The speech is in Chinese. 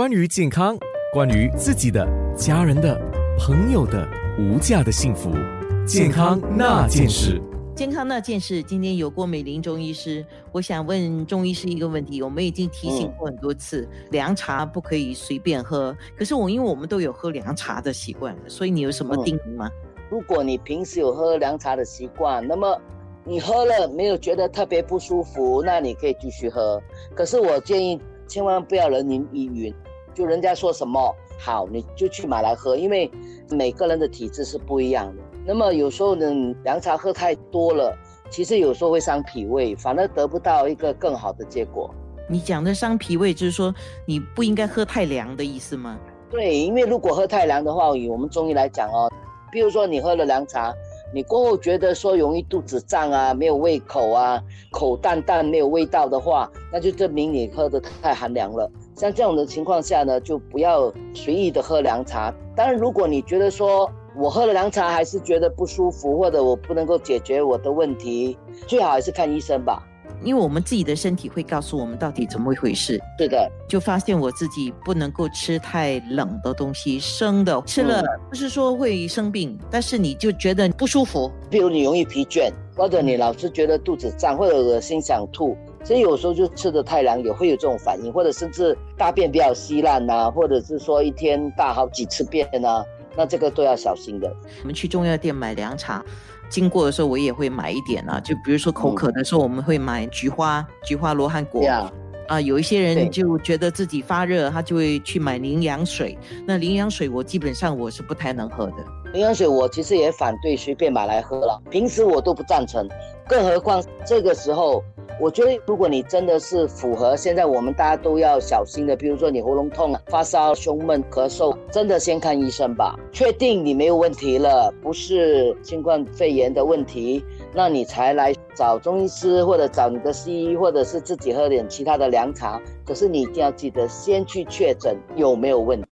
关于健康，关于自己的、家人的、朋友的无价的幸福，健康那件事。健康那件事，今天有郭美玲中医师，我想问中医师一个问题。我们已经提醒过很多次，凉茶不可以随便喝。可是我因为我们都有喝凉茶的习惯，所以你有什么叮咛吗？如果你平时有喝凉茶的习惯，那么你喝了没有觉得特别不舒服，那你可以继续喝。可是我建议千万不要人云亦云，就人家说什么好你就去买来喝，因为每个人的体质是不一样的。那么有时候呢，凉茶喝太多了，其实有时候会伤脾胃，反而得不到一个更好的结果。你讲的伤脾胃，就是说你不应该喝太凉的意思吗？对，因为如果喝太凉的话，以我们中医来讲哦，比如说你喝了凉茶，你过后觉得说容易肚子胀啊，没有胃口啊，口淡淡没有味道的话，那就证明你喝的太寒凉了。像这种的情况下呢，就不要随意的喝凉茶。当然，如果你觉得说，我喝了凉茶还是觉得不舒服，或者我不能够解决我的问题，最好还是看医生吧。因为我们自己的身体会告诉我们到底怎么一回事。对的，就发现我自己不能够吃太冷的东西，生的吃了不是说会生病，但是你就觉得不舒服。比如你容易疲倦，或者你老是觉得肚子胀，或者恶心想吐，所以有时候就吃的太凉也会有这种反应，或者甚至大便比较稀烂呐，或者是说一天大好几次便呐。那这个都要小心的。我们去中药店买凉茶，经过的时候我也会买一点啊。就比如说口渴的时候，我们会买菊花、菊花罗汉果。啊，有一些人就觉得自己发热，他就会去买羚羊水。那羚羊水我基本上我是不太能喝的。羚羊水我其实也反对随便买来喝了，平时我都不赞成，更何况这个时候。我觉得，如果你真的是符合现在我们大家都要小心的，比如说你喉咙痛、发烧、胸闷、咳嗽，真的先看医生吧，确定你没有问题了，不是新冠肺炎的问题，那你才来找中医师或者找你的西医，或者是自己喝点其他的凉茶。可是你一定要记得先去确诊有没有问题。